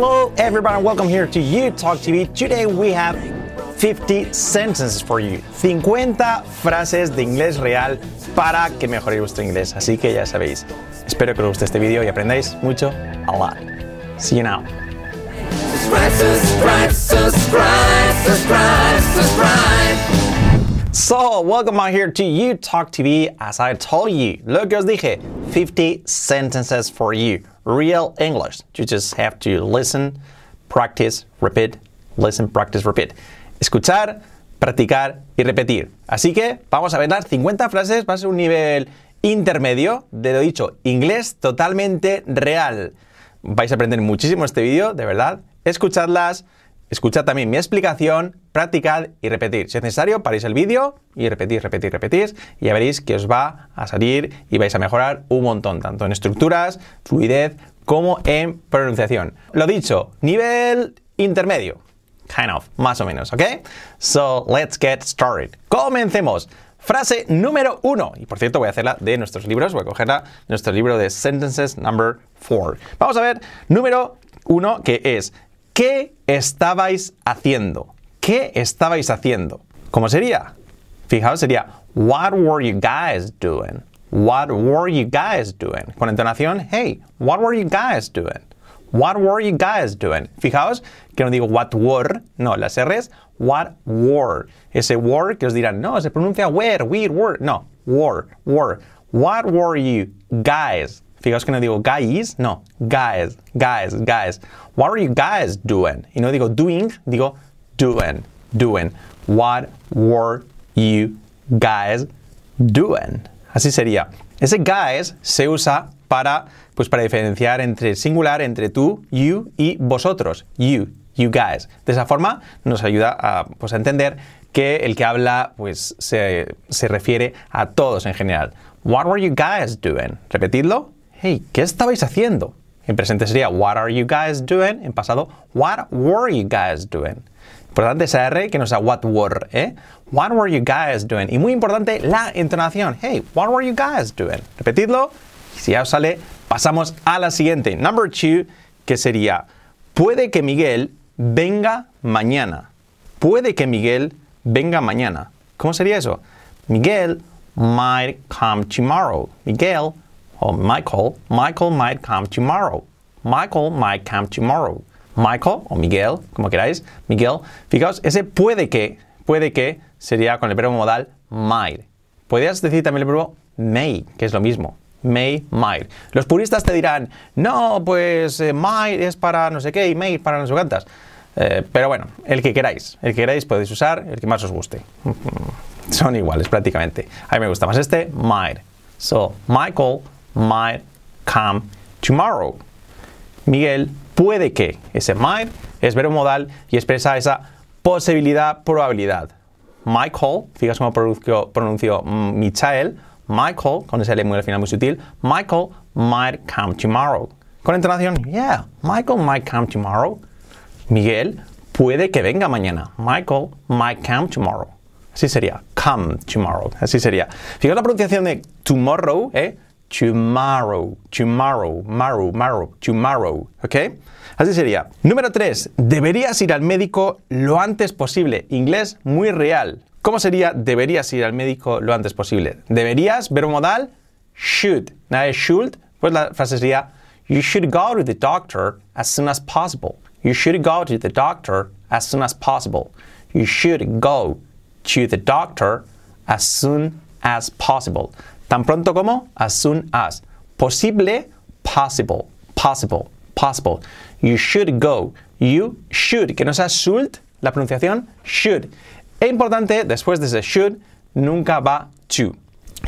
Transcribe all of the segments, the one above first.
Hello, everybody, and welcome here to You Talk TV. Today we have 50 sentences for you. 50 frases de inglés real para que mejoréis vuestro inglés. Así que ya sabéis. Espero que os guste este vídeo y aprendáis mucho. A lot. See you now. Subscribe, subscribe, subscribe. So, welcome out here to You Talk TV. As I told you, lo que os dije, 50 sentences for you. Real English. You just have to listen, practice, repeat, listen, practice, repeat. Escuchar, practicar y repetir. Así que vamos a ver las 50 frases. Va a ser un nivel intermedio de lo dicho, inglés totalmente real. Vais a aprender muchísimo este vídeo, de verdad. Escuchadlas, escuchad también mi explicación, practicad y repetir. Si es necesario, paréis el vídeo y repetís, repetís, repetís y ya veréis que os va a salir y vais a mejorar un montón, tanto en estructuras, fluidez, como en pronunciación. Lo dicho, nivel intermedio. Kind of, más o menos, ¿ok? So, let's get started. Comencemos. Frase número uno. Y por cierto, voy a hacerla de nuestros libros. Voy a cogerla de nuestro libro de Sentences Number 4. Vamos a ver, número uno, que es ¿Qué estabais haciendo? ¿Qué estabais haciendo? ¿Cómo sería? Fijaos, sería What were you guys doing? What were you guys doing? Con entonación, hey, what were you guys doing? What were you guys doing? Fijaos que no digo what were, no, las R's, what were. Ese were que os dirán, no, se pronuncia where, we, were. No, were, were. What were you guys? Fijaos que no digo guys, no, guys, guys, guys. What were you guys doing? Y no digo doing, digo doing, doing. What were you guys doing? Así sería. Ese guys se usa para, pues para diferenciar entre singular, entre tú, you y vosotros. You, you guys. De esa forma nos ayuda a, pues, entender que el que habla pues, se, se refiere a todos en general. What were you guys doing? Repetidlo. Hey, ¿qué estabais haciendo? En presente sería What are you guys doing? En pasado, What were you guys doing? Importante esa R que no sea what were, ¿eh? What were you guys doing? Y muy importante la entonación. Hey, what were you guys doing? Repetidlo. Y si ya os sale, pasamos a la siguiente. Number two, que sería, puede que Miguel venga mañana. Puede que Miguel venga mañana. ¿Cómo sería eso? Miguel might come tomorrow. Miguel o Michael, Michael might come tomorrow. Michael might come tomorrow. Michael o Miguel, como queráis, Miguel. Fijaos, ese puede que, puede que sería con el verbo modal might. Podrías decir también el verbo may, que es lo mismo. May, might. Los puristas te dirán, no, pues eh, might es para no sé qué y may para no sé cuántas. Eh, pero bueno, el que queráis, el que queráis podéis usar, el que más os guste. Son iguales prácticamente. A mí me gusta más este, might. So, Michael might come tomorrow. Miguel puede que. Ese might es verbo modal y expresa esa posibilidad, probabilidad. Michael, fíjate cómo pronunció, pronunció Michael, Michael, con ese L muy al final muy sutil, Michael might come tomorrow. Con entonación, yeah, Michael might come tomorrow. Miguel puede que venga mañana. Michael might come tomorrow. Así sería, come tomorrow. Así sería. Fijaos la pronunciación de tomorrow, ¿eh? Tomorrow, tomorrow, tomorrow, tomorrow, tomorrow, ¿ok? Así sería. Número 3. Deberías ir al médico lo antes posible. Inglés muy real. ¿Cómo sería deberías ir al médico lo antes posible? Deberías, verbo modal, should. Nada de should, pues la frase sería You should go to the doctor as soon as possible. You should go to the doctor as soon as possible. You should go to the doctor as soon as possible. Tan pronto como as soon as. Posible, possible, possible, possible. You should go. You should, que no sea should, la pronunciación should. Es importante, después de ese should, nunca va to.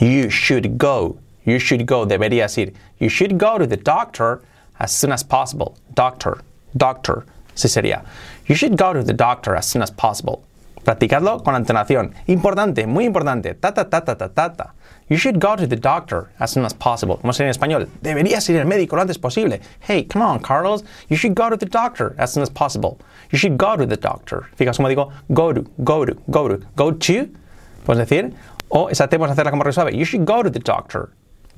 You should go. You should go. Deberías ir. You should go to the doctor as soon as possible. Doctor, doctor. Sí sería. You should go to the doctor as soon as possible. Practicadlo con entonación. Importante, muy importante. Ta ta ta ta ta ta ta. You should go to the doctor as soon as possible. ¿Cómo sería en español? Deberías ir al médico lo antes posible. Hey, come on, Carlos. You should go to the doctor as soon as possible. You should go to the doctor. Fíjate cómo digo go to, go to, go to. Go to, puedes decir. O esa T puedes hacerla como resuave. You should go to the doctor.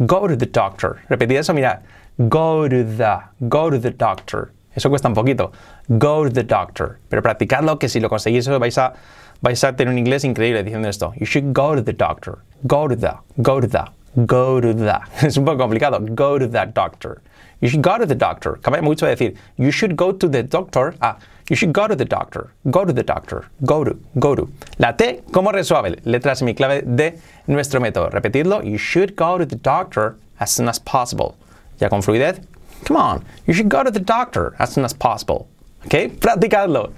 Go to the doctor. Repetid eso, mirad. Go to the, go to the doctor. Eso cuesta un poquito. Go to the doctor. Pero practicadlo que si lo conseguís vais a, vais a tener un inglés increíble diciendo esto. You should go to the doctor. Go to the. Go to the. Go to the. Es un poco complicado. Go to that doctor. You should go to the doctor. Cambia mucho de decir, you should go to the doctor. Ah, you should go to the doctor. Go to the doctor. Go to. Go to. La T, ¿cómo resuelve? Letra semiclave de nuestro método. Repetidlo. You should go to the doctor as soon as possible. Ya con fluidez. Come on. You should go to the doctor as soon as possible. ¿Ok? Practicadlo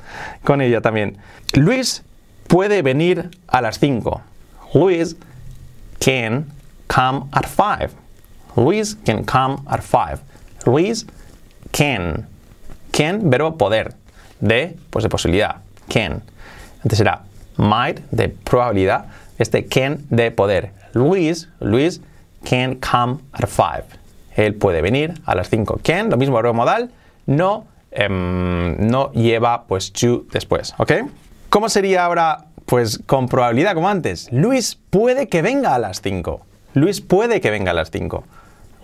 con ella también. Luis puede venir a las 5. Luis can come at 5. Luis can come at 5. Luis can. Can, verbo poder. De, pues de posibilidad. Can. Entonces será might, de probabilidad. Este can, de poder. Luis, Luis can come at 5. Él puede venir a las 5. Can, lo mismo verbo modal. No, em, no lleva pues to después. ¿Ok? ¿Cómo sería ahora pues con probabilidad como antes? Luis puede que venga a las 5. Luis puede que venga a las 5.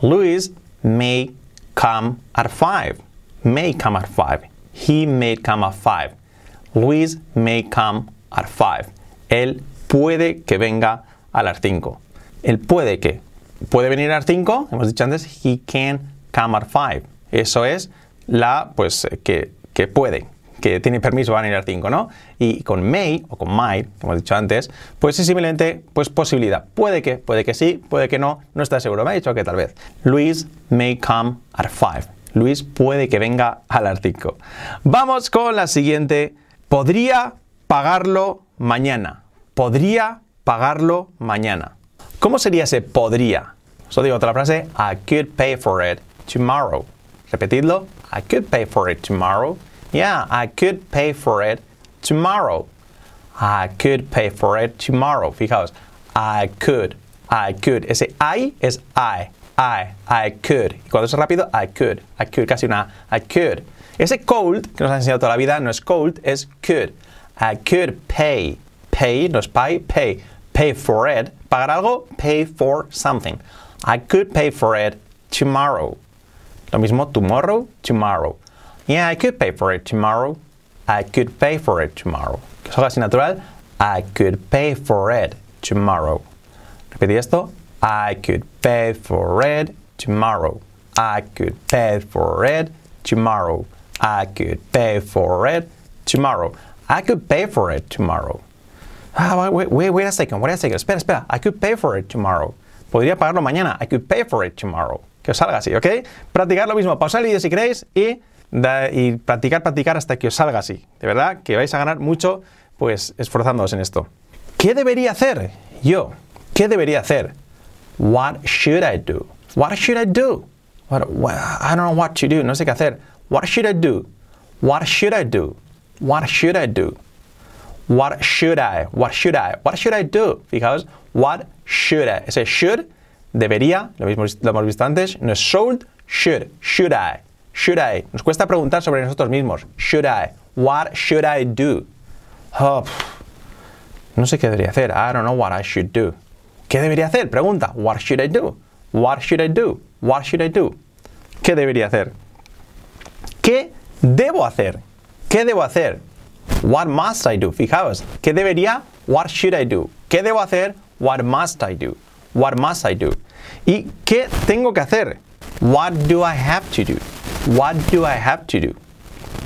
Luis may come at 5. May come at 5. He may come at 5. Luis may come at 5. Él puede que venga a las 5. Él puede que. Puede venir a las 5, hemos dicho antes, he can come at 5. Eso es la, pues, que, que puede, que tiene permiso venir a las 5, ¿no? Y con may o con might, como hemos dicho antes, pues es simplemente pues posibilidad. Puede que, puede que sí, puede que no, no está seguro. Me ha dicho que tal vez. Luis may come at 5. Luis puede que venga a las 5. Vamos con la siguiente. Podría pagarlo mañana. Podría pagarlo mañana. ¿Cómo sería ese podría? Os digo otra frase. I could pay for it tomorrow. Repetidlo. I could pay for it tomorrow. Yeah, I could pay for it tomorrow. I could pay for it tomorrow. Fijaos. I could. I could. Ese I es I. I. I could. Y cuando es rápido, I could. I could. Casi una I could. Ese cold, que nos ha enseñado toda la vida, no es cold, es could. I could pay. Pay, no es pay, pay. Pay for it. Pagar algo, pay for something. I could pay for it tomorrow. Lo mismo, tomorrow, tomorrow. Yeah, I could pay for it tomorrow. I could pay for it tomorrow. Que salga así natural. I could pay for it tomorrow. Repetí esto. I could pay for it tomorrow. I could pay for it tomorrow. I could pay for it tomorrow. I could pay for it tomorrow. Ah, wait, wait, wait a second, wait a second. Espera, espera. I could pay for it tomorrow. Podría pagarlo mañana. I could pay for it tomorrow. Que os salga así, ¿ok? Practicar lo mismo. Pausar el vídeo si queréis y, da- y practicar, practicar hasta que os salga así. De verdad que vais a ganar mucho pues esforzándoos en esto. ¿Qué debería hacer? Yo. ¿Qué debería hacer? What should I do? What should I do? What, what- I don't know what to do. No sé qué hacer. What should I do? What should I do? What should I do? What should I? What should I? What should I do? Fijaos, what should I? Ese should, debería, lo, mismo, lo hemos visto antes, no es should, should, should I? Should I? Nos cuesta preguntar sobre nosotros mismos. Should I? What should I do? Oh, no sé qué debería hacer. I don't know what I should do. ¿Qué debería hacer? Pregunta. What should I do? What should I do? What should I do? ¿Qué debería hacer? ¿Qué debo hacer? ¿Qué debo hacer? What must I do? Fijaos, ¿qué debería? What should I do? ¿Qué debo hacer? What must I do? What must I do? ¿Y qué tengo que hacer? What do I have to do? What do I have to do?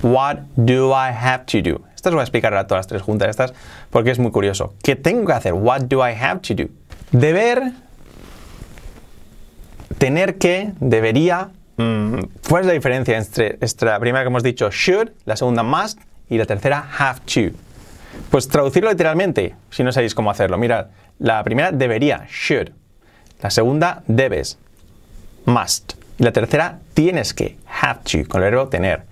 What do I have to do? Estas voy a explicar a todas las tres juntas estas porque es muy curioso. ¿Qué tengo que hacer? What do I have to do? Deber, tener que, debería. mm, ¿Cuál es la diferencia entre, entre la primera que hemos dicho should, la segunda must y la tercera have to? Pues traducirlo literalmente, si no sabéis cómo hacerlo. Mirad, la primera debería, should. La segunda debes, must. Y la tercera tienes que, have to, con el verbo tener.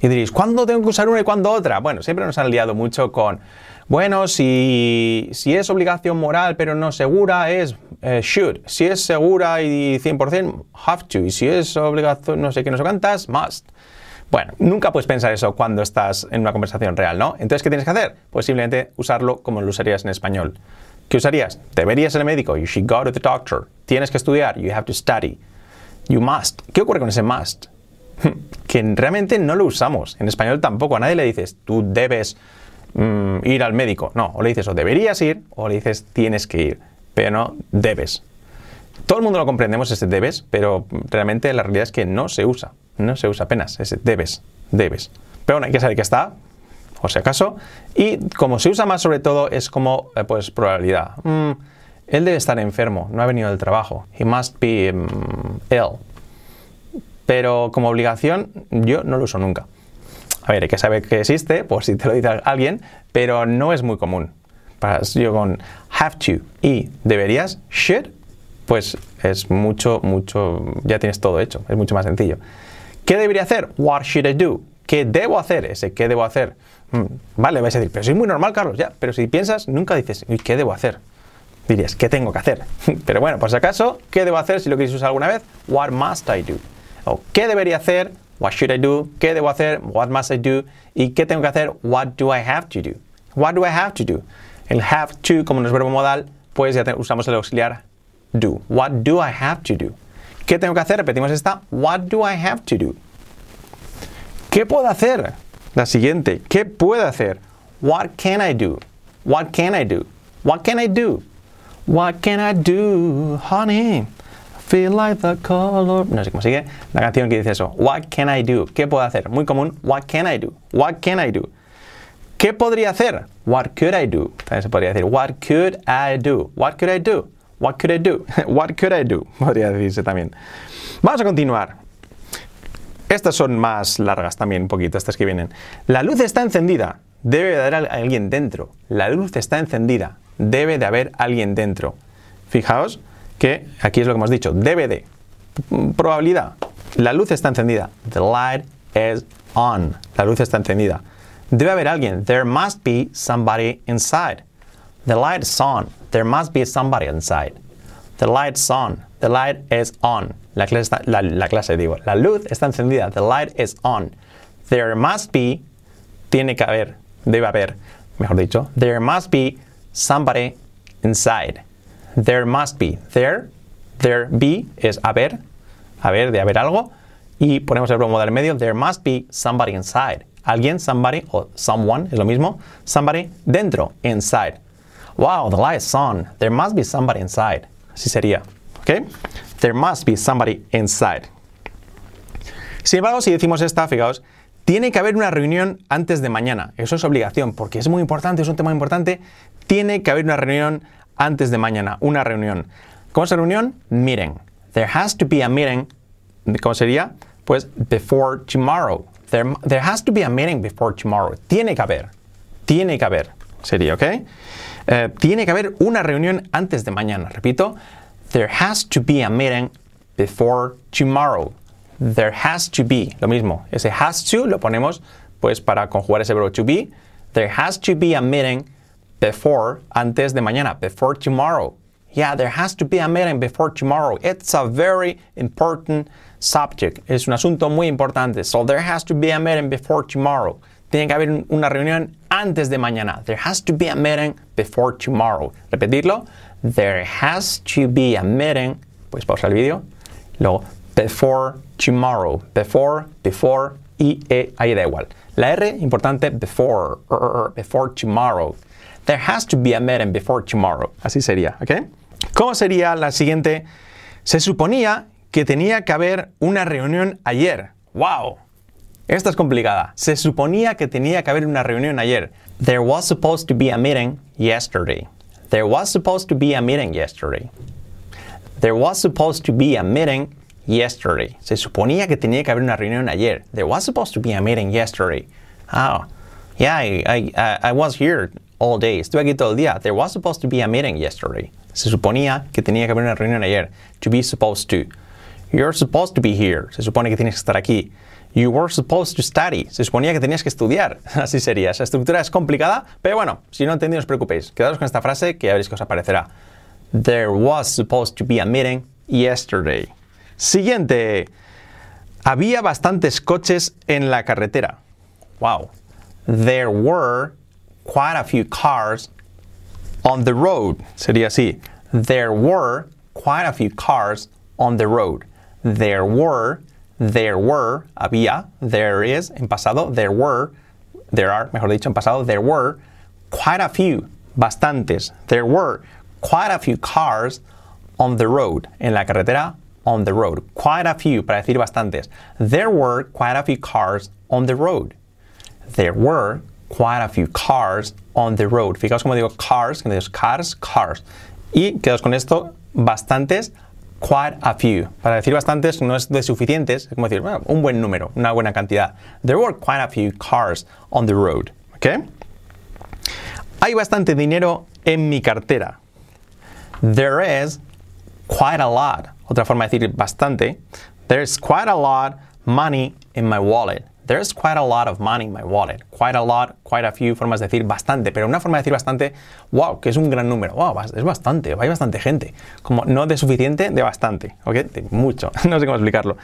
Y diréis, ¿cuándo tengo que usar una y cuándo otra? Bueno, siempre nos han liado mucho con, bueno, si, si es obligación moral pero no segura es eh, should. Si es segura y 100% have to. Y si es obligación no sé qué, no sé cuántas, must. Bueno, nunca puedes pensar eso cuando estás en una conversación real, ¿no? Entonces, ¿qué tienes que hacer? Pues simplemente usarlo como lo usarías en español. ¿Qué usarías? Deberías ser médico. You should go to the doctor. Tienes que estudiar. You have to study. You must. ¿Qué ocurre con ese must? que realmente no lo usamos. En español tampoco. A nadie le dices, tú debes mm, ir al médico. No, o le dices, o deberías ir, o le dices, tienes que ir. Pero no, debes. Todo el mundo lo comprendemos ese debes, pero realmente la realidad es que no se usa. No se usa apenas ese debes, debes. Pero bueno, hay que saber que está, o si acaso. Y como se usa más sobre todo es como, eh, pues, probabilidad. Mm, él debe estar enfermo, no ha venido del trabajo. He must be mm, ill. Pero como obligación, yo no lo uso nunca. A ver, hay que saber que existe, por si te lo dice alguien, pero no es muy común. Para, yo con have to y deberías, should, pues es mucho, mucho, ya tienes todo hecho, es mucho más sencillo. ¿Qué debería hacer? What should I do? ¿Qué debo hacer? Ese ¿qué debo hacer? Mm, vale, vais a decir, pero soy muy normal, Carlos, ya. Pero si piensas, nunca dices, ¿y qué debo hacer? Dirías, ¿qué tengo que hacer? pero bueno, por si acaso, ¿qué debo hacer si lo quieres usar alguna vez? What must I do? O ¿qué debería hacer? What should I do? ¿Qué debo hacer? What must I do? ¿Y qué tengo que hacer? What do I have to do? What do I have to do? El have to, como no es verbo modal, pues ya usamos el auxiliar do. What do I have to do? ¿Qué tengo que hacer? Repetimos esta. What do I have to do? ¿Qué puedo hacer? La siguiente. ¿Qué puedo hacer? What can I do? What can I do? What can I do? What can I do, honey? Feel like the color. No sé cómo sigue la canción que dice eso. What can I do? ¿Qué puedo hacer? Muy común. What can I do? What can I do? ¿Qué podría hacer? What could I do? También se podría decir. What could I do? What could I do? What could I do? What could I do? Podría decirse también. Vamos a continuar. Estas son más largas también, un poquito, estas que vienen. La luz está encendida. Debe de haber alguien dentro. La luz está encendida. Debe de haber alguien dentro. Fijaos que aquí es lo que hemos dicho. Debe de. Probabilidad. La luz está encendida. The light is on. La luz está encendida. Debe haber alguien. There must be somebody inside. The light is on. There must be somebody inside. The light's on. The light is on. La clase, está, la, la clase digo. La luz está encendida. The light is on. There must be. Tiene que haber. Debe haber. Mejor dicho. There must be somebody inside. There must be. There. There be es haber. Haber, de haber algo. Y ponemos el verbo del medio. There must be somebody inside. Alguien, somebody o someone es lo mismo. Somebody dentro. Inside. Wow, the light is on. There must be somebody inside. Así sería. ¿Ok? There must be somebody inside. Sin embargo, si decimos esta, fijaos, tiene que haber una reunión antes de mañana. Eso es obligación, porque es muy importante, es un tema importante. Tiene que haber una reunión antes de mañana. Una reunión. ¿Cómo es la reunión? Meeting. There has to be a meeting. ¿Cómo sería? Pues before tomorrow. There, there has to be a meeting before tomorrow. Tiene que haber. Tiene que haber. Sería, ¿ok? Eh, tiene que haber una reunión antes de mañana. Repito, there has to be a meeting before tomorrow. There has to be, lo mismo. Ese has to lo ponemos pues para conjugar ese verbo to be. There has to be a meeting before, antes de mañana, before tomorrow. Yeah, there has to be a meeting before tomorrow. It's a very important subject. Es un asunto muy importante. So there has to be a meeting before tomorrow. Tiene que haber una reunión antes de mañana. There has to be a meeting before tomorrow. Repetirlo. There has to be a meeting. Pues pausa el vídeo. Luego, before tomorrow. Before, before, y e, ahí da igual. La R, importante, before, er, er, er, before tomorrow. There has to be a meeting before tomorrow. Así sería, ¿ok? ¿Cómo sería la siguiente? Se suponía que tenía que haber una reunión ayer. ¡Wow! Esta es complicada. Se suponía que tenía que haber una reunión ayer. There was supposed to be a meeting yesterday. There was supposed to be a meeting yesterday. There was supposed to be a meeting yesterday. Se suponía que tenía que haber una reunión ayer. There was supposed to be a meeting yesterday. Oh, yeah, I, I, I was here all day. Estuve aquí todo el día. There was supposed to be a meeting yesterday. Se suponía que tenía que haber una reunión ayer. To be supposed to. You're supposed to be here. Se supone que tienes que estar aquí. You were supposed to study. Se suponía que tenías que estudiar. Así sería. Esa estructura es complicada, pero bueno, si no entendí, no os preocupéis. Quedaros con esta frase que ya veréis que os aparecerá. There was supposed to be a meeting yesterday. Siguiente. Había bastantes coches en la carretera. Wow. There were quite a few cars on the road. Sería así. There were quite a few cars on the road. There were there were, había, there is, en pasado, there were, there are, mejor dicho, en pasado, there were quite a few, bastantes. There were quite a few cars on the road, en la carretera, on the road. Quite a few, para decir bastantes. There were quite a few cars on the road. There were quite a few cars on the road. Fijaos como digo cars, digo cars, cars. Y quedaos con esto, bastantes, quite a few. Para decir bastantes no es de suficientes, es como decir, bueno, un buen número, una buena cantidad. There were quite a few cars on the road. ¿Ok? Hay bastante dinero en mi cartera. There is quite a lot. Otra forma de decir bastante. There's quite a lot money in my wallet. There's quite a lot of money in my wallet. Quite a lot, quite a few formas de decir bastante. Pero una forma de decir bastante, wow, que es un gran número. Wow, es bastante, hay bastante gente. Como no de suficiente, de bastante. ¿Ok? De mucho. no sé cómo explicarlo.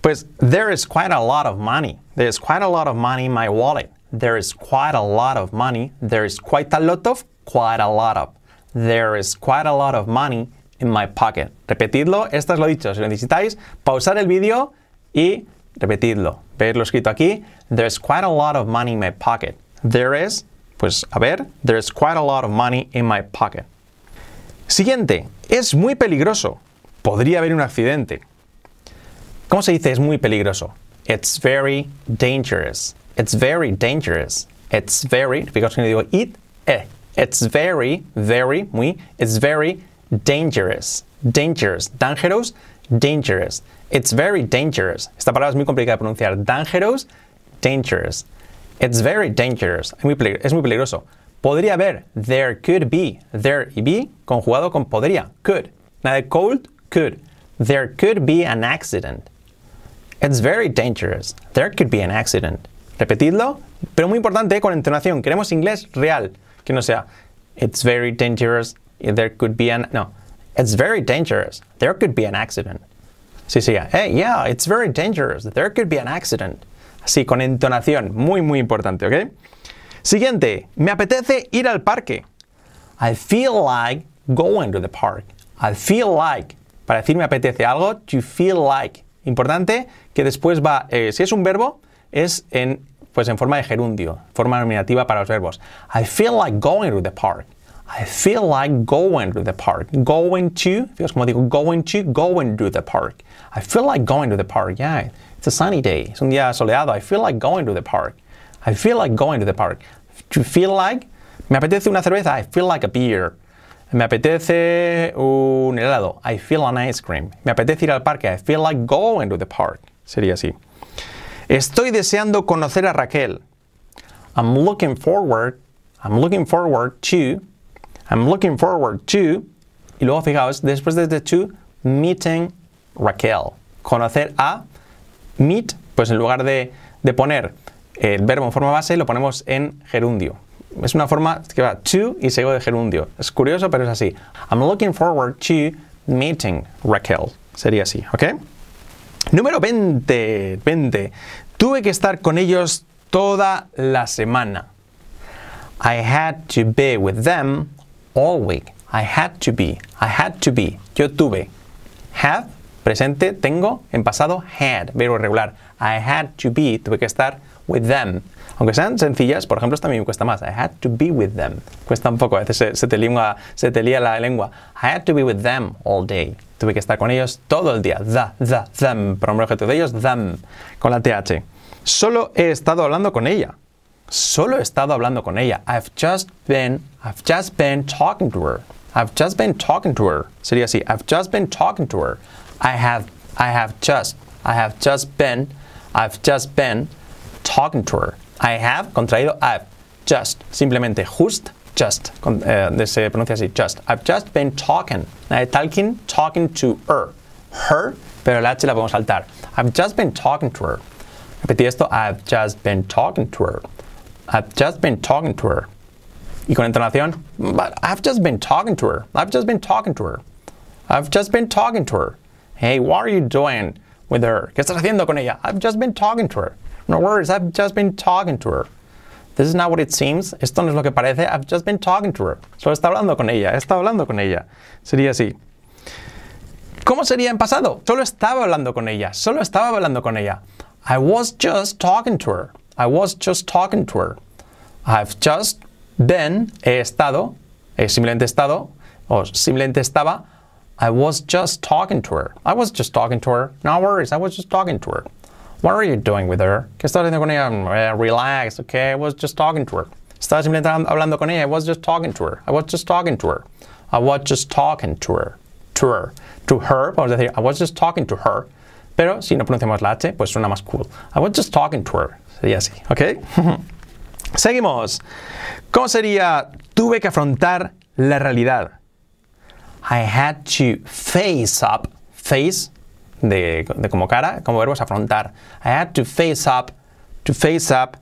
Pues, there is quite a lot of money. There is quite a lot of money in my wallet. There is quite a lot of money. There is quite a lot of, quite a lot of. There is quite a lot of money in my pocket. Repetidlo, esto es lo dicho. Si lo necesitáis, pausar el vídeo y repetidlo. Verlo escrito aquí. There's quite a lot of money in my pocket. There is, pues a ver, there's quite a lot of money in my pocket. Siguiente, es muy peligroso. Podría haber un accidente. ¿Cómo se dice es muy peligroso? It's very dangerous. It's very dangerous. It's very, fíjate que digo it, eh. It's very, very, muy, it's very dangerous. Dangerous. Dangerous, dangerous. It's very dangerous. Esta palabra es muy complicada de pronunciar. Dangerous, dangerous. It's very dangerous. Es muy, es muy peligroso. Podría haber. There could be. There y be conjugado con podría. Could. Nada de cold, could. There could be an accident. It's very dangerous. There could be an accident. Repetidlo, pero muy importante con entonación. Queremos inglés real, que no sea It's very dangerous. There could be an no. It's very dangerous. There could be an accident. Sí, sí. Hey, yeah, it's very dangerous. There could be an accident. Así, con entonación. Muy, muy importante, ¿ok? Siguiente. Me apetece ir al parque. I feel like going to the park. I feel like. Para decir me apetece algo, to feel like. Importante que después va, eh, si es un verbo, es en, pues en forma de gerundio, forma nominativa para los verbos. I feel like going to the park. I feel like going to the park. Going to, fíjate como digo, going to, going to the park. I feel like going to the park. Yeah, it's a sunny day. Es un día soleado. I feel like going to the park. I feel like going to the park. To feel like, me apetece una cerveza. I feel like a beer. Me apetece un helado. I feel an ice cream. Me apetece ir al parque. I feel like going to the park. Sería así. Estoy deseando conocer a Raquel. I'm looking forward. I'm looking forward to. I'm looking forward to. Y luego fijaos, después de the to, meeting Raquel. Conocer a. Meet, pues en lugar de, de poner el verbo en forma base, lo ponemos en gerundio. Es una forma que va to y seguido de gerundio. Es curioso, pero es así. I'm looking forward to meeting Raquel. Sería así, ¿ok? Número 20. 20. Tuve que estar con ellos toda la semana. I had to be with them all week. I had to be. I had to be. Yo tuve. Have, presente, tengo. En pasado, had, verbo irregular. I had to be. Tuve que estar with them. Aunque sean sencillas, por ejemplo, esta a mí me cuesta más. I had to be with them. Cuesta un poco, a veces se, se, te, lingua, se te lía la lengua. I had to be with them all day. Tuve que estar con ellos todo el día. The, the, them. Pronombre objeto de ellos, them. Con la TH. Solo he estado hablando con ella. Solo he estado hablando con ella. I've just been, I've just been talking to her. I've just been talking to her. Sería así. I've just been talking to her. I have, I have just, I have just been, I've just been talking to her. I have, contraído, I've just. Simplemente, just, just. Eh, se pronuncia así, just. I've just been talking. talking, talking to her. Her, pero la H la podemos saltar. I've just been talking to her. Repetí esto, I've just been talking to her. I've just been talking to her. Y con entonación, but I've just been talking to her. I've just been talking to her. I've just been talking to her. Hey, what are you doing with her? ¿Qué estás haciendo con ella? I've just been talking to her. No worries, I've just been talking to her. This is not what it seems. Esto no es lo que parece. I've just been talking to her. Solo está hablando con ella. He estado hablando con ella. Sería así. ¿Cómo sería en pasado? Solo estaba hablando con ella. Solo estaba hablando con ella. I was just talking to her. I was just talking to her. I've just been, he estado, he simplemente estado, o simplemente estaba. I was just talking to her. I was just talking to her. No worries, I was just talking to her. What are you doing with her? ¿Qué estás haciendo con ella? Eh, relax, okay, I was just talking to her. Estaba simplemente hablando con ella. I was just talking to her. I was just talking to her. I was just talking to her. To her. To her, vamos decir, I was just talking to her. Pero si no pronunciamos la H, pues suena más cool. I was just talking to her. Sería así, ¿ok? Seguimos. ¿Cómo sería? Tuve que afrontar la realidad. I had to face up. Face, de, de como cara, como verbo es afrontar. I had to face up, to face up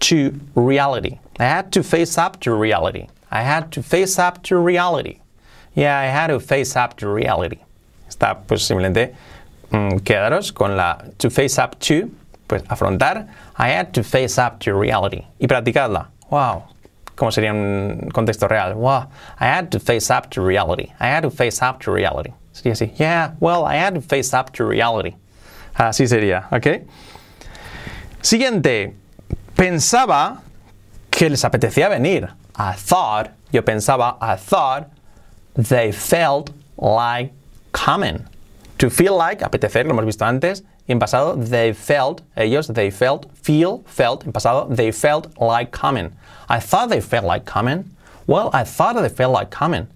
to reality. I had to face up to reality. I had to face up to reality. Yeah, I had to face up to reality. Está pues simplemente mm, quedaros con la to face up to, pues afrontar. I had to face up to reality. Y practicadla. Wow. ¿Cómo sería un contexto real? Wow. I had to face up to reality. I had to face up to reality. Sería así. Yeah, well, I had to face up to reality. Así sería, ¿ok? Siguiente. Pensaba que les apetecía venir. I thought, yo pensaba, I thought they felt like coming. To feel like, apetecer, lo hemos visto antes. Y en pasado, they felt, ellos, they felt, feel, felt. En pasado, they felt like coming. I thought they felt like coming. Well, I thought they felt like coming.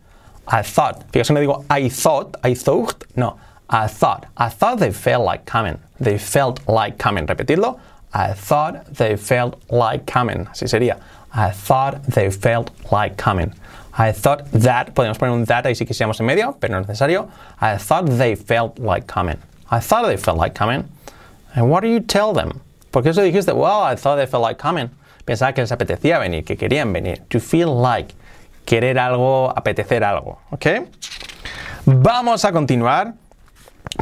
I thought. Fíjate, no digo I thought, I thought. No, I thought. I thought they felt like coming. They felt like coming. Repetidlo. I thought they felt like coming. Así sería. I thought they felt like coming. I thought that, podemos poner un that ahí si quisiéramos en medio, pero no es necesario. I thought they felt like coming. I thought they felt like coming. And what do you tell them? ¿Por qué eso dijiste? Well, I thought they felt like coming. Pensaba que les apetecía venir, que querían venir. To feel like. Querer algo, apetecer algo. ¿Ok? Vamos a continuar.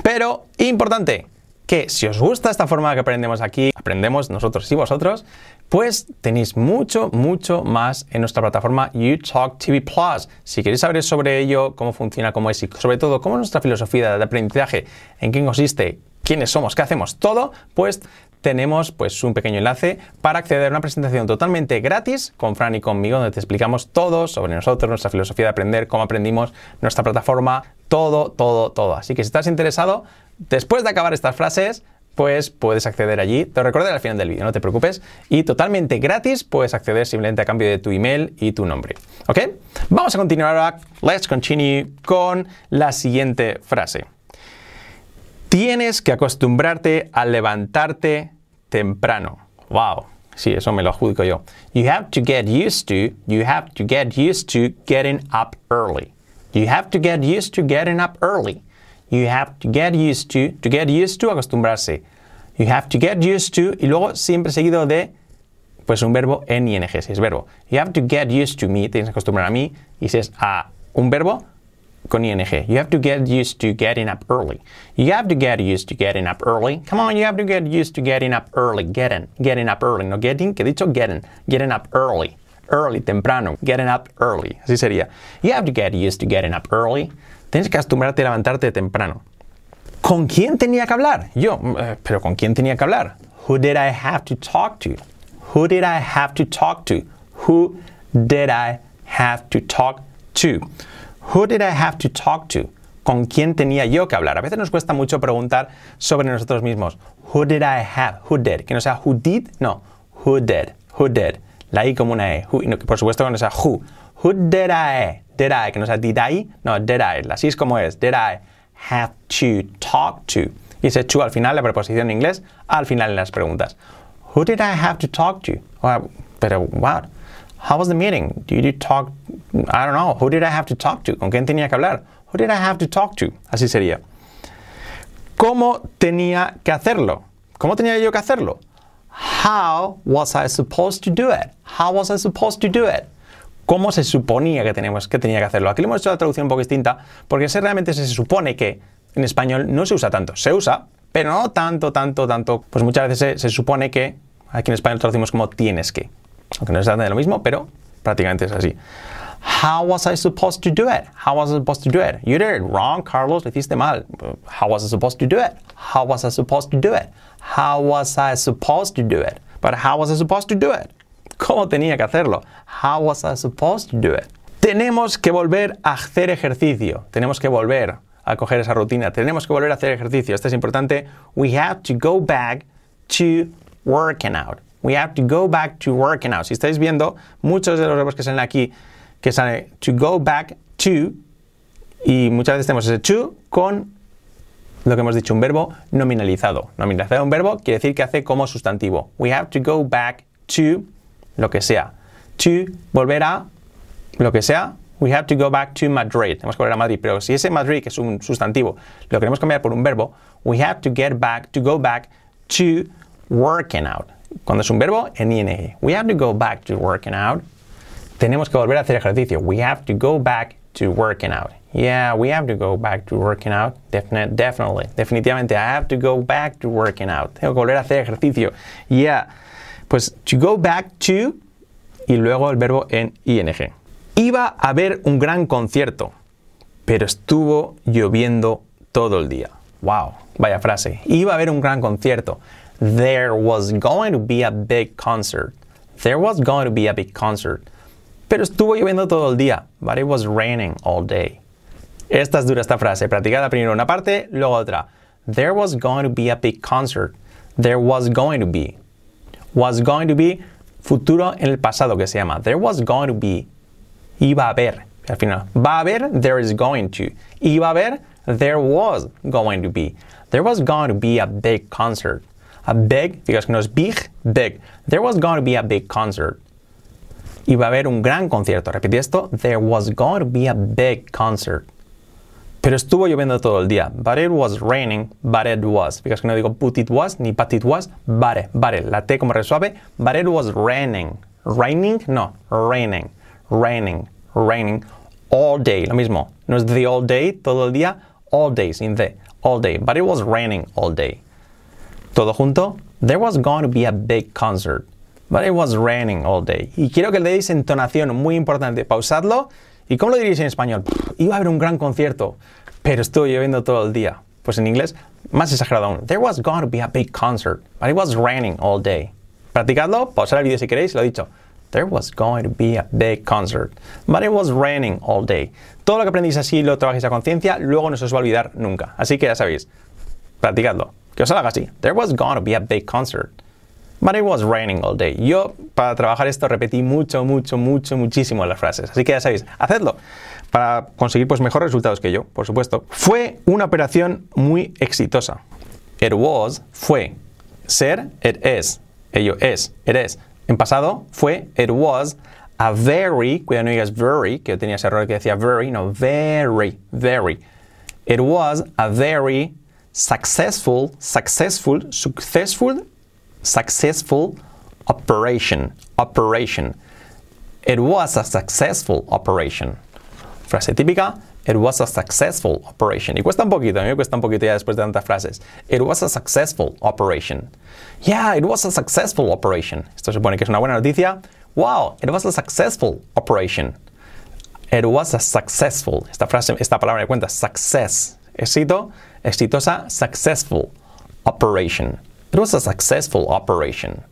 Pero, importante, que si os gusta esta forma que aprendemos aquí, aprendemos nosotros y vosotros, pues tenéis mucho, mucho más en nuestra plataforma YouTalk TV Plus. Si queréis saber sobre ello, cómo funciona, cómo es y sobre todo cómo es nuestra filosofía de aprendizaje, en qué consiste, quiénes somos, qué hacemos, todo, pues tenemos pues un pequeño enlace para acceder a una presentación totalmente gratis con Fran y conmigo donde te explicamos todo sobre nosotros, nuestra filosofía de aprender, cómo aprendimos, nuestra plataforma, todo, todo, todo. Así que si estás interesado, después de acabar estas frases, pues puedes acceder allí. Te lo recordaré al final del vídeo, no te preocupes. Y totalmente gratis puedes acceder simplemente a cambio de tu email y tu nombre. ¿Ok? Vamos a continuar ahora. Let's continue con la siguiente frase. Tienes que acostumbrarte a levantarte temprano. Wow. Sí, eso me lo adjudico yo. You have to get used to, you have to get used to getting up early. You have to get used to getting up early. You have to get used to, to get used to, acostumbrarse. You have to get used to, y luego siempre seguido de, pues un verbo en ing, si es verbo. You have to get used to me, tienes que acostumbrar a mí, y si a un verbo con ing. You have to get used to getting up early. You have to get used to getting up early. Come on, you have to get used to getting up early. Getting, getting up early. No getting, que he dicho getting. Getting up early. Early, temprano. Getting up early. Así sería. You have to get used to getting up early. Tienes que acostumbrarte a levantarte temprano. ¿Con quién tenía que hablar? Yo, eh, pero ¿con quién tenía que hablar? Who did I have to talk to? Who did I have to talk to? Who did I have to talk to? Who did I have to talk to? ¿Con quién tenía yo que hablar? A veces nos cuesta mucho preguntar sobre nosotros mismos. Who did I have? Who did? Que no sea who did, no. Who did? Who did? La I como una E. Who, no, por supuesto que no sea who. Who did I? Did I? Que no sea did I, no, did I. Así es como es. Did I have to talk to? Y ese to al final, la preposición en inglés, al final en las preguntas. Who did I have to talk to? Oh, pero, what? How was the meeting? Did you talk? I don't know. Who did I have to talk to? ¿Con quién tenía que hablar? Who did I have to talk to? Así sería. ¿Cómo tenía que hacerlo? ¿Cómo tenía yo que hacerlo? How was I supposed to do it? How was I supposed to do it? ¿Cómo se suponía que, teníamos, que tenía que hacerlo? Aquí le hemos hecho la traducción un poco distinta, porque ese realmente se supone que en español no se usa tanto. Se usa, pero no tanto, tanto, tanto. Pues muchas veces se, se supone que, aquí en español traducimos como tienes que. Aunque no es de lo mismo, pero prácticamente es así. How was I supposed to do it? How was I supposed to do it? You did it wrong, Carlos. Lo hiciste mal. How was I supposed to do it? How was I supposed to do it? How was I supposed to do it? But how was I supposed to do it? ¿Cómo tenía que hacerlo? How was I supposed to do it? Tenemos que volver a hacer ejercicio. Tenemos que volver a coger esa rutina. Tenemos que volver a hacer ejercicio. Esto es importante. We have to go back to working out. We have to go back to working out. Si estáis viendo, muchos de los verbos que salen aquí, que sale to go back to, y muchas veces tenemos ese to con lo que hemos dicho, un verbo nominalizado. Nominalizado un verbo quiere decir que hace como sustantivo. We have to go back to lo que sea. To volver a lo que sea. We have to go back to Madrid. Tenemos que volver a Madrid. Pero si ese Madrid, que es un sustantivo, lo queremos cambiar por un verbo, we have to get back, to go back to working out. Cuando es un verbo, en ing. We have to go back to working out. Tenemos que volver a hacer ejercicio. We have to go back to working out. Yeah, we have to go back to working out. Definite, definitely. Definitivamente, I have to go back to working out. Tengo que volver a hacer ejercicio. Yeah. Pues to go back to y luego el verbo en ing. Iba a haber un gran concierto, pero estuvo lloviendo todo el día. Wow, vaya frase. Iba a haber un gran concierto. There was going to be a big concert. There was going to be a big concert. Pero estuvo lloviendo todo el día. But it was raining all day. Esta es dura esta frase. Practicada primero una parte, luego otra. There was going to be a big concert. There was going to be. Was going to be futuro en el pasado que se llama. There was going to be. Iba a haber. Al final. Va a haber, there is going to. Iba a haber, there was going to be. There was going to be a big concert. A big, fíjate que no es big, big. There was going to be a big concert. Iba a haber un gran concierto. Repite esto. There was going to be a big concert. Pero estuvo lloviendo todo el día. But it was raining, but it was. Fíjate que no digo but it was ni but it was. But, but. La T como resuave. But it was raining. Raining? No. Raining. Raining. Raining. All day. Lo mismo. No es the all day, todo el día. All day, sin the. All day. But it was raining all day. Todo junto. There was going to be a big concert. But it was raining all day. Y quiero que le deis entonación muy importante. Pausadlo. ¿Y cómo lo diréis en español? Iba a haber un gran concierto, pero estuvo lloviendo todo el día. Pues en inglés, más exagerado aún. There was going to be a big concert, but it was raining all day. Practicadlo, pausad el vídeo si queréis, lo he dicho. There was going to be a big concert, but it was raining all day. Todo lo que aprendéis así lo trabajéis a conciencia, luego no se os va a olvidar nunca. Así que ya sabéis, practicadlo. Que os salga así. There was going to be a big concert. But it was raining all day. Yo, para trabajar esto, repetí mucho, mucho, mucho, muchísimo las frases. Así que ya sabéis, hacedlo para conseguir pues, mejores resultados que yo, por supuesto. Fue una operación muy exitosa. It was, fue. Ser, it is. Ello es, it is. En pasado fue, it was a very, cuidado no digas very, que yo tenía ese error que decía very, no, very, very. It was a very successful, successful, successful successful operation. Operation. It was a successful operation. Frase típica. It was a successful operation. Y cuesta un poquito, a mí me cuesta un poquito ya después de tantas frases. It was a successful operation. Yeah, it was a successful operation. Esto supone que es una buena noticia. Wow, it was a successful operation. It was a successful. Esta frase, esta palabra me cuenta. Success. Éxito, exitosa, successful operation. It was a successful operation.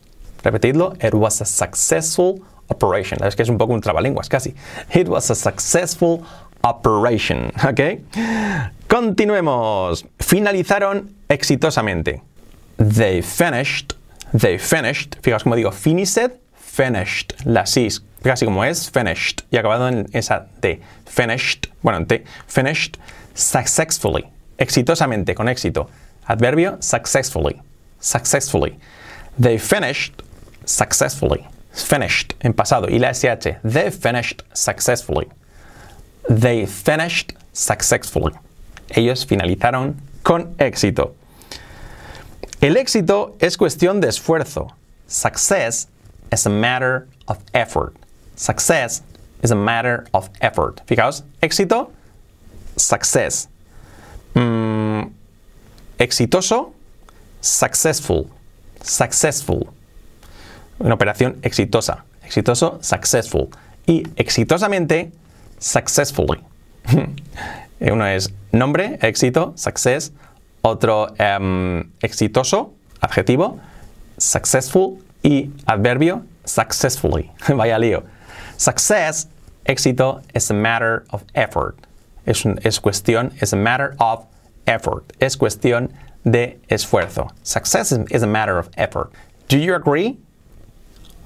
Repetidlo. It was a successful operation. Es que es un poco un trabalenguas casi. It was a successful operation. ¿Ok? Continuemos. Finalizaron exitosamente. They finished. They finished. Fijaos como digo, finished, finished. La sis. Casi como es, finished. Y acabado en esa T. Finished. Bueno, en T. Finished successfully. Exitosamente, con éxito. Adverbio, successfully successfully. They finished successfully. Finished en pasado. Y la SH. They finished successfully. They finished successfully. Ellos finalizaron con éxito. El éxito es cuestión de esfuerzo. Success is a matter of effort. Success is a matter of effort. Fijaos, éxito, success. Mm, exitoso, successful. Successful. Una operación exitosa. Exitoso, successful. Y exitosamente, successfully. Uno es nombre, éxito, success. Otro em, exitoso, adjetivo, successful. Y adverbio, successfully. Vaya lío. Success, éxito, is a matter of effort. Es, es cuestión, es a matter of effort. Es cuestión de esfuerzo. Success is, a matter of effort. Do you agree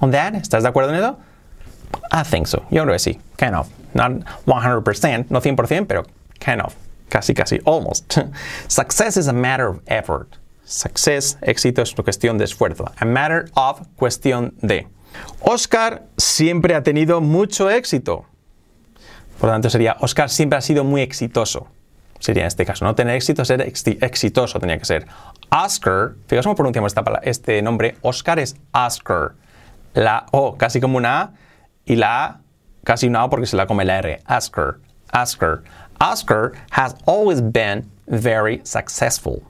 on that? ¿Estás de acuerdo en eso? I think so. Yo creo que sí. Kind of. Not 100%, no 100%, pero kind of. Casi, casi. Almost. Success is a matter of effort. Success, éxito, es una cuestión de esfuerzo. A matter of, cuestión de. Oscar siempre ha tenido mucho éxito. Por lo tanto, sería Oscar siempre ha sido muy exitoso. Sería en este caso, no tener éxito, ser exi- exitoso tenía que ser. Oscar, fijaos cómo pronunciamos esta pala- este nombre. Oscar es Oscar. La O casi como una A y la A casi una O porque se la come la R. Oscar. Oscar. Oscar has always been very successful.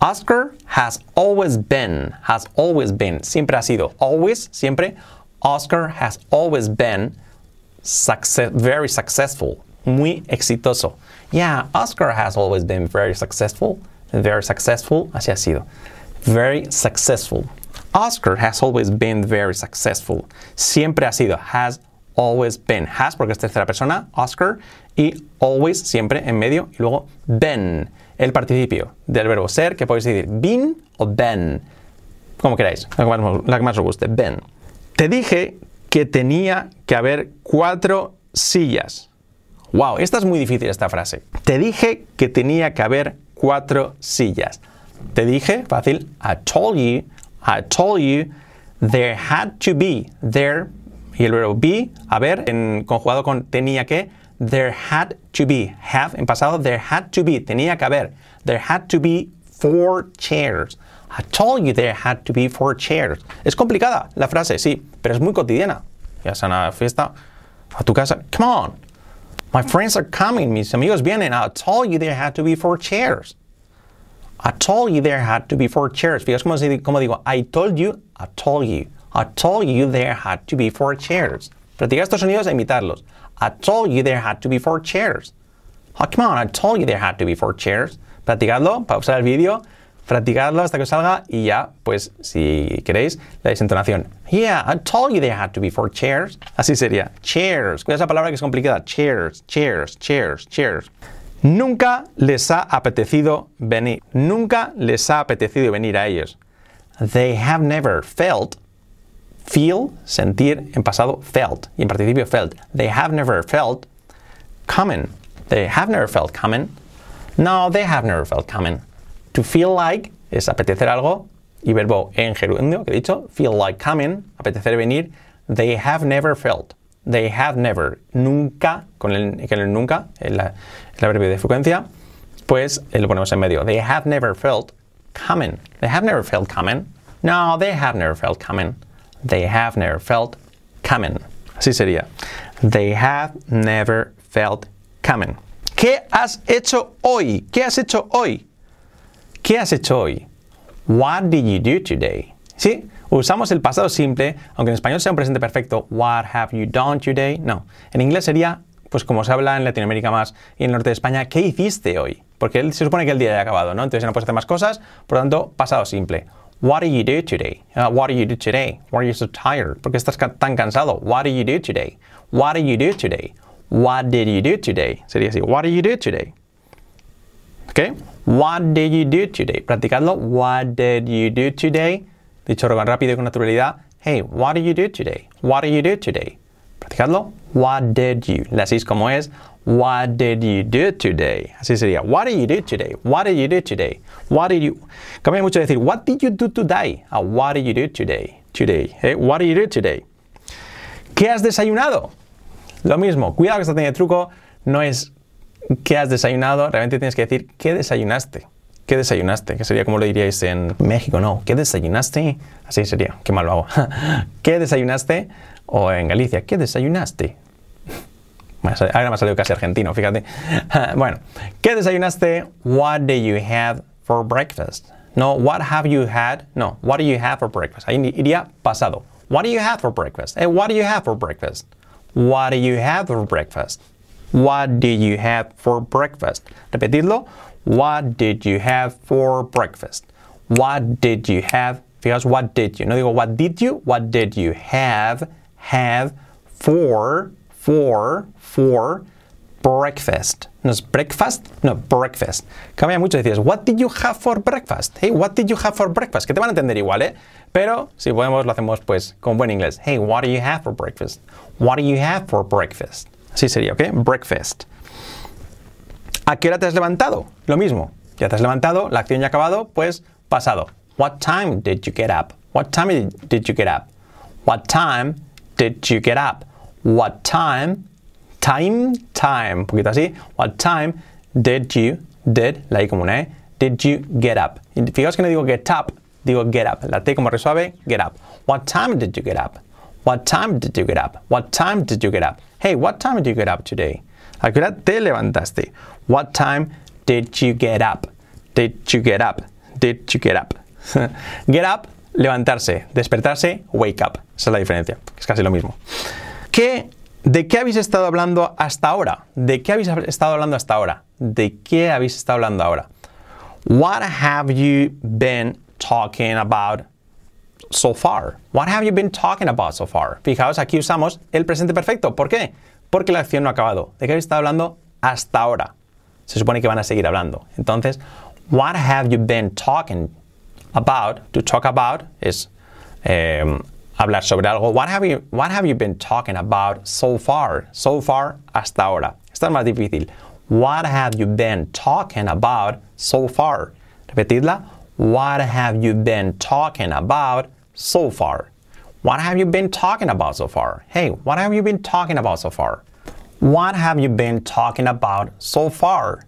Oscar has always been, has always been, siempre ha sido, always, siempre. Oscar has always been very successful, muy exitoso. Yeah, Oscar has always been very successful, very successful, así ha sido. Very successful. Oscar has always been very successful. Siempre ha sido, has always been. Has porque es tercera persona, Oscar, y always, siempre, en medio, y luego been, el participio del verbo ser, que podéis decir been o been como queráis, la que más, la que más os guste. Ben. Te dije que tenía que haber cuatro sillas. Wow, esta es muy difícil esta frase. Te dije que tenía que haber cuatro sillas. Te dije, fácil, I told you, I told you there had to be, there, y el verbo be, haber, en, conjugado con tenía que, there had to be, have, en pasado, there had to be, tenía que haber, there had to be four chairs. I told you there had to be four chairs. Es complicada la frase, sí, pero es muy cotidiana. Ya sea una fiesta, a tu casa, come on. My friends are coming, mis amigos vienen. I told you there had to be four chairs. I told you there had to be four chairs. Fíjate cómo, cómo digo, I told you, I told you. I told you there had to be four chairs. Practica estos sonidos e imitarlos. I told you there had to be four chairs. Oh, come on, I told you there had to be four chairs. Practicadlo, pausar el vídeo, practicadlo hasta que salga y ya, pues si queréis, le dais entonación. Yeah, I told you there had to be four chairs. Así sería. Chairs. Cuidado esa palabra que es complicada. Chairs, chairs, chairs, chairs. Nunca les ha apetecido venir. Nunca les ha apetecido venir a ellos. They have never felt feel, sentir, en pasado felt y en participio felt. They have never felt coming. They have never felt coming. No, they have never felt coming. To feel like es apetecer algo y verbo en gerundio que he dicho, feel like coming, apetecer venir. They have never felt. They have never, nunca, con el, con el nunca, el, el adverbio de frecuencia, pues eh, lo ponemos en medio. They have never felt coming. They have never felt coming. No, they have never felt coming. They have never felt coming. Así sería. They have never felt coming. ¿Qué has hecho hoy? ¿Qué has hecho hoy? ¿Qué has hecho hoy? What did you do today? ¿Sí? Usamos el pasado simple, aunque en español sea un presente perfecto. What have you done today? No. En inglés sería, pues como se habla en Latinoamérica más y en el norte de España, ¿qué hiciste hoy? Porque él- se supone que el día ya ha acabado, ¿no? Entonces ya no puedes hacer más cosas, por lo tanto, pasado simple. What did you do today? Uh, what did you do today? Why are you so tired? ¿Por qué estás ca- tan cansado? What did you do today? What did you do today? What did you do today? Sería así. What did you do today? ¿Ok? What did you do today? Practicadlo. What did you do today? Dicho rápido y con naturalidad. Hey, what did you do today? What did you do today? Practicadlo. What did you? Le hacéis como es. What did you do today? Así sería. What did you do today? What did you do today? What did you... Cambia mucho decir, what did you do today? A what did you do today? Today. ¿eh? What did you do today? ¿Qué has desayunado? Lo mismo, cuidado que esta tiene truco, no es qué has desayunado, realmente tienes que decir qué desayunaste. ¿Qué desayunaste? Que sería como lo diríais en México, no. ¿Qué desayunaste? Así sería, qué mal lo hago. ¿Qué desayunaste? O en Galicia, ¿qué desayunaste? Ahora me ha salido casi argentino, fíjate. Bueno, ¿qué desayunaste? What did you have for breakfast? No, what have you had? No, what do you have for breakfast? Ahí iría pasado. What do you have for breakfast? Eh, what do you have for breakfast? What do you have for breakfast? What did you have for breakfast? Repetidlo. What did you have for breakfast? What did you have? Fijaos, what did you? No digo what did you, what did you have, have for, for, for breakfast. No es breakfast, no, breakfast. Cambia mucho, decías, what did you have for breakfast? Hey, what did you have for breakfast? Que te van a entender igual, ¿eh? Pero si podemos, lo hacemos pues con buen inglés. Hey, what do you have for breakfast? What do you have for breakfast? Así sería, ¿ok? Breakfast. ¿A qué hora te has levantado? Lo mismo. Ya te has levantado, la acción ya ha acabado, pues pasado. What time did you get up? What time did you get up? What time did you get up? What time? Time, time. Un poquito así. What time did you, did, la I como una E, did you get up? Fijaos que no digo get up, digo get up. La T como resuave, get up. What time did you get up? What time did you get up? What time did you get up? Hey, what time did you get up today? ¿A qué hora te levantaste? What time did you get up? Did you get up? Did you get up? get up, levantarse. Despertarse, wake up. Esa es la diferencia. Es casi lo mismo. ¿Qué, ¿De qué habéis estado hablando hasta ahora? ¿De qué habéis estado hablando hasta ahora? ¿De qué habéis estado hablando ahora? What have you been talking about so far? What have you been talking about so far? Fijaos, aquí usamos el presente perfecto. ¿Por qué? Porque la acción no ha acabado. ¿De qué habéis estado hablando hasta ahora? Se supone que van a seguir hablando. Entonces, what have you been talking about? To talk about es eh, hablar sobre algo. What have, you, what have you been talking about so far? So far, hasta ahora. Esta es más difícil. What have you been talking about so far? Repetidla. What have you been talking about so far? What have you been talking about so far? Hey, what have you been talking about so far? What have you been talking about so far?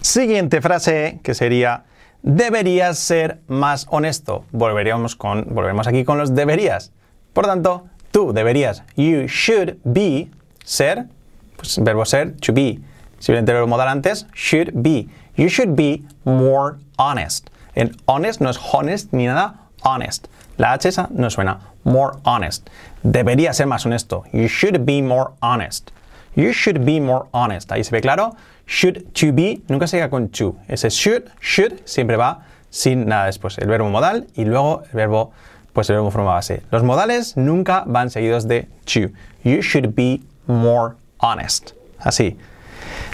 Siguiente frase que sería deberías ser más honesto. Volveríamos con, volveremos aquí con los deberías. Por tanto, tú deberías, you should be, ser, pues verbo ser, to be. Simplemente el modal antes, should be. You should be more honest. En honest no es honest ni nada, honest. La H esa no suena. More honest. Debería ser más honesto. You should be more honest. You should be more honest. Ahí se ve claro. Should to be nunca se llega con to. Ese should, should siempre va sin nada después. El verbo modal y luego el verbo, pues el verbo forma base. Los modales nunca van seguidos de to. You should be more honest. Así.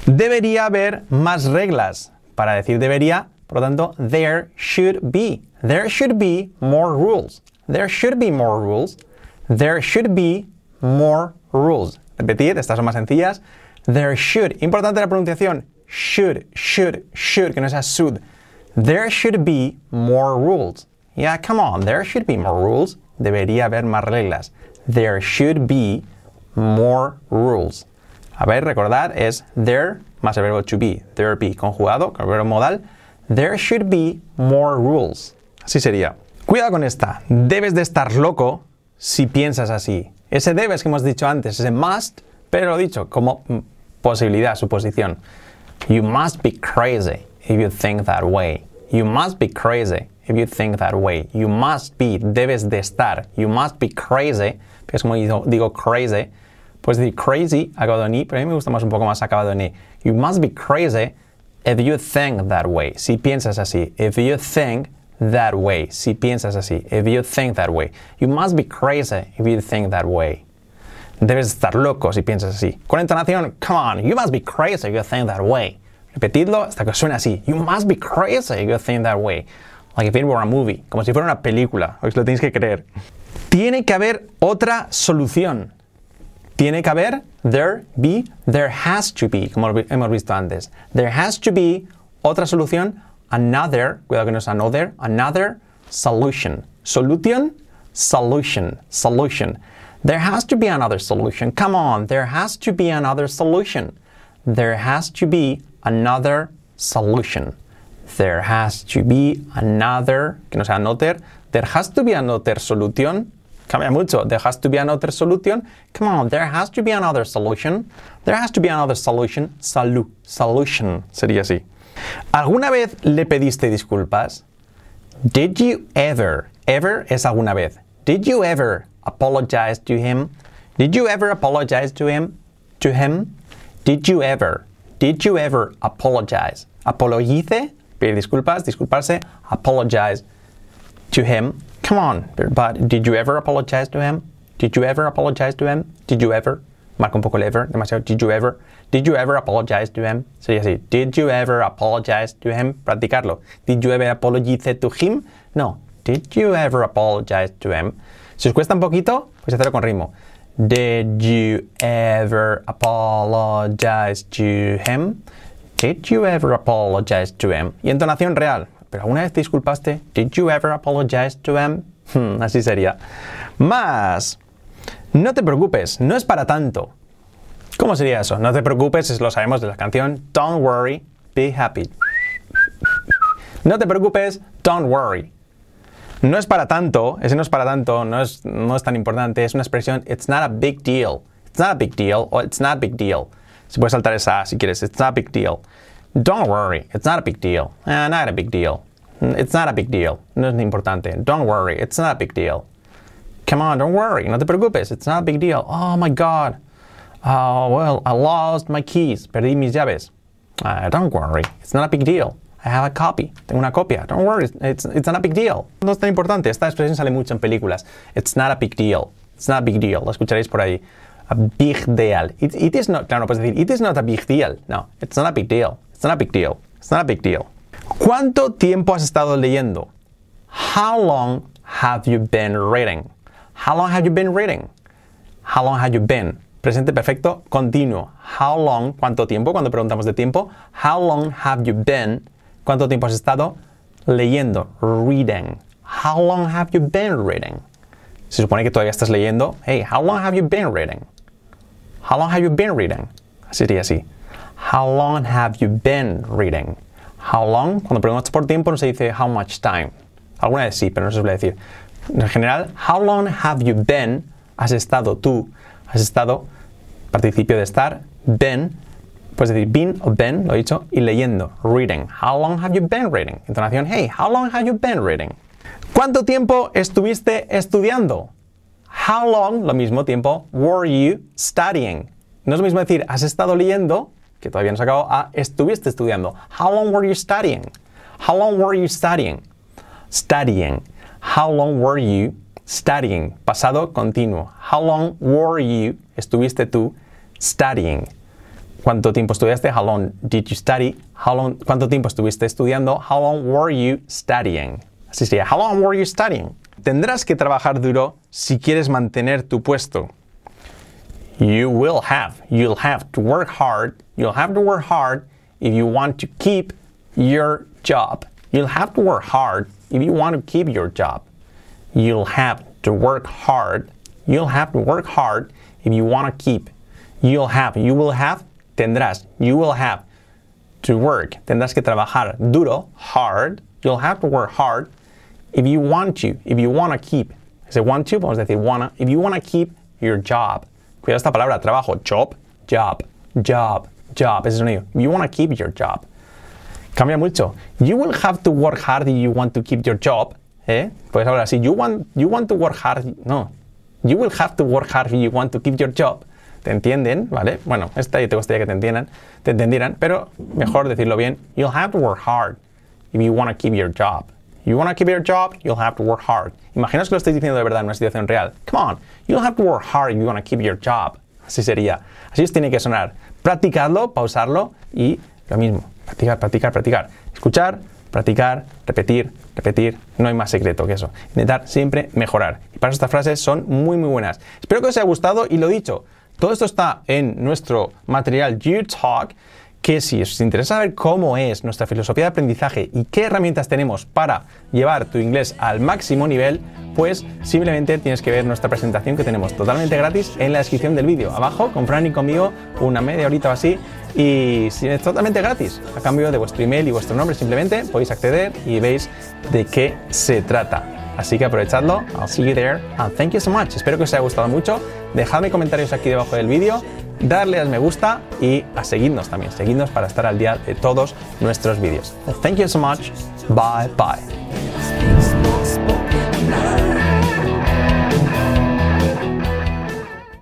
Debería haber más reglas. Para decir debería, por lo tanto, there should be. There should be more rules. There should be more rules. There should be more rules. Repetid, estas son más sencillas. There should. Importante la pronunciación. Should, should, should, que no sea should. There should be more rules. Yeah, come on, there should be more rules. Debería haber más reglas. There should be more rules. A ver, recordad, es there más el verbo to be. There be, conjugado con el verbo modal. There should be more rules. Así sería. Cuidado con esta. Debes de estar loco si piensas así. Ese debes que hemos dicho antes, ese must, pero lo dicho como posibilidad, suposición. You must be crazy if you think that way. You must be crazy if you think that way. You must be, debes de estar. You must be crazy, es como digo, digo crazy, puedes decir crazy acabado en i, pero a mí me gusta más un poco más acabado en i. You must be crazy if you think that way. Si piensas así. If you think that way. Si piensas así. If you think that way. You must be crazy if you think that way. Debes estar loco si piensas así. Con entonación, come on, you must be crazy if you think that way. Repetidlo hasta que suene así. You must be crazy if you think that way. Like if it were a movie. Como si fuera una película. Os lo tenéis que creer. Tiene que haber otra solución. Tiene que haber, there, be, there has to be, como hemos visto antes. There has to be otra solución, another, cuidado que no es another, another solution. Solution, solution, solution. There has to be another solution. Come on, there has to be another solution. There has to be another solution. There has to be another, que no sea another. There has to be another solution. Cambia mucho. There has to be another solution. Come on, there has to be another solution. There has to be another solution. Salu, solution sería así. ¿Alguna vez le pediste disculpas? Did you ever, ever es alguna vez. Did you ever apologize to him? Did you ever apologize to him? To him? Did you ever? Did you ever apologize? Apologice, pedir disculpas, disculparse, apologize to him. Come on, but did you ever apologize to him? Did you ever apologize to him? Did you ever? Marca un poco el ever, demasiado. Did you ever? Did you ever apologize to him? Sería así. Did you ever apologize to him? Practicarlo. Did you ever apologize to him? No. Did you ever apologize to him? Si os cuesta un poquito, pues hacerlo con ritmo. Did you ever apologize to him? Did you ever apologize to him? Y entonación real. ¿Pero alguna vez te disculpaste? Did you ever apologize to him? Hmm, así sería. Más. No te preocupes, no es para tanto. ¿Cómo sería eso? No te preocupes, lo sabemos de la canción Don't worry, be happy. No te preocupes, don't worry. No es para tanto, ese no es para tanto, no es, no es tan importante, es una expresión it's not a big deal. It's not a big deal o it's not a big deal. Si puedes saltar esa si quieres, it's not a big deal. Don't worry, it's not a big deal. Eh, not a big deal. It's not a big deal. No es importante. Don't worry, it's not a big deal. Come on, don't worry, no te preocupes, it's not a big deal. Oh my god. Oh, well, I lost my keys. Perdí mis llaves. Uh, don't worry, it's not a big deal. I have a copy. Tengo una copia. Don't worry, it's, it's not a big deal. No es tan importante. Esta expresión sale mucho en películas. It's not a big deal. It's not a big deal. Lo escucharéis por ahí. A big deal. It, it is not, claro, no puedes decir, it is not a big deal. No, it's not a big deal. It's not a big deal. It's not a big deal. ¿Cuánto tiempo has estado leyendo? How long have you been reading? How long have you been reading? How long have you been? Presente perfecto continuo. How long, ¿cuánto tiempo? Cuando preguntamos de tiempo. How long have you been? ¿Cuánto tiempo has estado leyendo? Reading. How long have you been reading? Se supone que todavía estás leyendo. Hey, how long have you been reading? How long have you been reading? Sería así. How long have you been reading? How long, cuando preguntas por tiempo no se dice how much time. Alguna vez sí, pero no se suele decir. En general, how long have you been? Has estado tú. Has estado, participio de estar, been, puedes decir been o been, lo he dicho, y leyendo, reading. How long have you been reading? Entonación, hey, how long have you been reading? ¿Cuánto tiempo estuviste estudiando? How long, lo mismo tiempo, were you studying? No es lo mismo decir, has estado leyendo, que todavía no se acabó, a estuviste estudiando. How long were you studying? How long were you studying? Studying. How long were you studying? Pasado continuo. How long were you, estuviste tú, studying? ¿Cuánto tiempo estudiaste? How long did you study? How long, ¿Cuánto tiempo estuviste estudiando? How long were you studying? Así sería. How long were you studying? Tendrás que trabajar duro si quieres mantener tu puesto. You will have. You'll have to work hard. You'll have to work hard if you want to keep your job. You'll have to work hard if you want to keep your job. You'll have to work hard. You'll have to work hard if you want to keep. You'll have. You will have. Tendrás. You will have to work. Tendrás que trabajar duro, hard. You'll have to work hard if you want to. If you want to keep. Ese want to, podemos decir wanna. If you want to keep your job. Cuidado esta palabra, trabajo. Job, job, job, job. Ese sonido. You want to keep your job. Cambia mucho. You will have to work hard if you want to keep your job. ¿Eh? Puedes hablar así. You want, you want to work hard. No. You will have to work hard if you want to keep your job. ¿Te entienden? ¿Vale? Bueno, esta te gustaría que te entiendan, te entendieran, pero mejor decirlo bien. You'll have to work hard if you want to keep your job. You want to keep your job, you'll have to work hard. Imaginaos que lo estáis diciendo de verdad en una situación real. Come on, you'll have to work hard if you want to keep your job. Así sería. Así os tiene que sonar. Practicadlo, pausarlo y lo mismo. Practicar, practicar, practicar. Escuchar, practicar, repetir, repetir. No hay más secreto que eso. Intentar siempre mejorar. Y para eso estas frases son muy, muy buenas. Espero que os haya gustado y lo dicho. Todo esto está en nuestro material You Talk que si os interesa saber cómo es nuestra filosofía de aprendizaje y qué herramientas tenemos para llevar tu inglés al máximo nivel, pues simplemente tienes que ver nuestra presentación que tenemos totalmente gratis en la descripción del vídeo. Abajo, con Fran y conmigo, una media horita o así, y es totalmente gratis. A cambio de vuestro email y vuestro nombre, simplemente podéis acceder y veis de qué se trata. Así que aprovechadlo. I'll see you there. And thank you so much. Espero que os haya gustado mucho. Dejadme comentarios aquí debajo del vídeo darle al me gusta y a seguirnos también, seguidnos para estar al día de todos nuestros vídeos. Thank you so much. Bye bye.